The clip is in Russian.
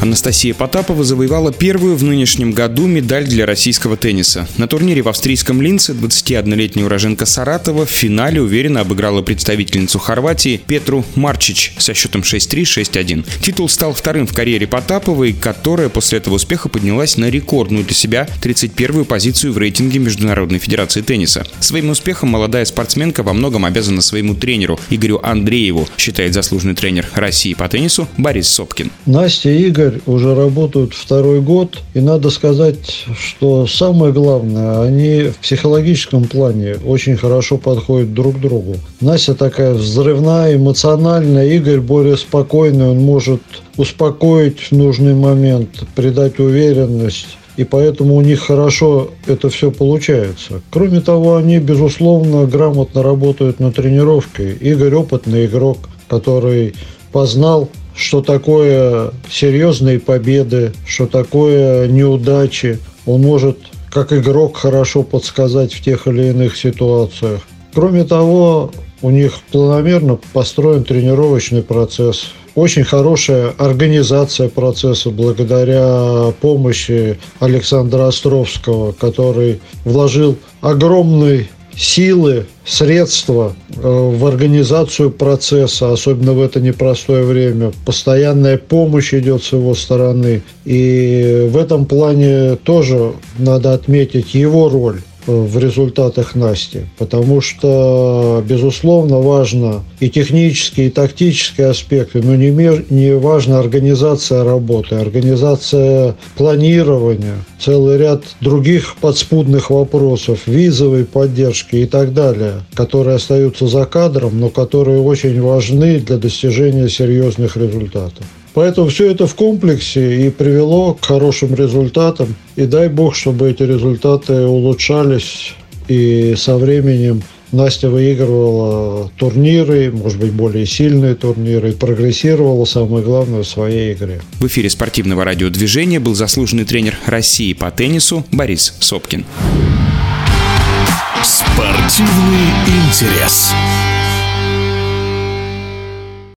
Анастасия Потапова завоевала первую в нынешнем году медаль для российского тенниса. На турнире в австрийском Линце 21-летняя уроженка Саратова в финале уверенно обыграла представительницу Хорватии Петру Марчич со счетом 6-3, 6-1. Титул стал вторым в карьере Потаповой, которая после этого успеха поднялась на рекордную для себя 31-ю позицию в рейтинге Международной Федерации тенниса. Своим успехом молодая спортсменка во многом обязана своему тренеру Игорю Андрееву, считает заслуженный тренер России по теннису Борис Сопкин. Настя и Игорь уже работают второй год, и надо сказать, что самое главное, они в психологическом плане очень хорошо подходят друг к другу. Настя такая взрывная, эмоциональная, Игорь более спокойный, он может успокоить в нужный момент, придать уверенность и поэтому у них хорошо это все получается. Кроме того, они, безусловно, грамотно работают на тренировке. Игорь опытный игрок, который познал что такое серьезные победы, что такое неудачи. Он может как игрок хорошо подсказать в тех или иных ситуациях. Кроме того, у них планомерно построен тренировочный процесс. Очень хорошая организация процесса благодаря помощи Александра Островского, который вложил огромный силы, средства э, в организацию процесса, особенно в это непростое время. Постоянная помощь идет с его стороны. И в этом плане тоже надо отметить его роль в результатах Насти, потому что, безусловно, важно и технические, и тактические аспекты, но не, не важна организация работы, организация планирования, целый ряд других подспудных вопросов, визовой поддержки и так далее, которые остаются за кадром, но которые очень важны для достижения серьезных результатов. Поэтому все это в комплексе и привело к хорошим результатам. И дай бог, чтобы эти результаты улучшались. И со временем Настя выигрывала турниры, может быть, более сильные турниры, прогрессировала, самое главное, в своей игре. В эфире спортивного радиодвижения был заслуженный тренер России по теннису Борис Сопкин. Спортивный интерес.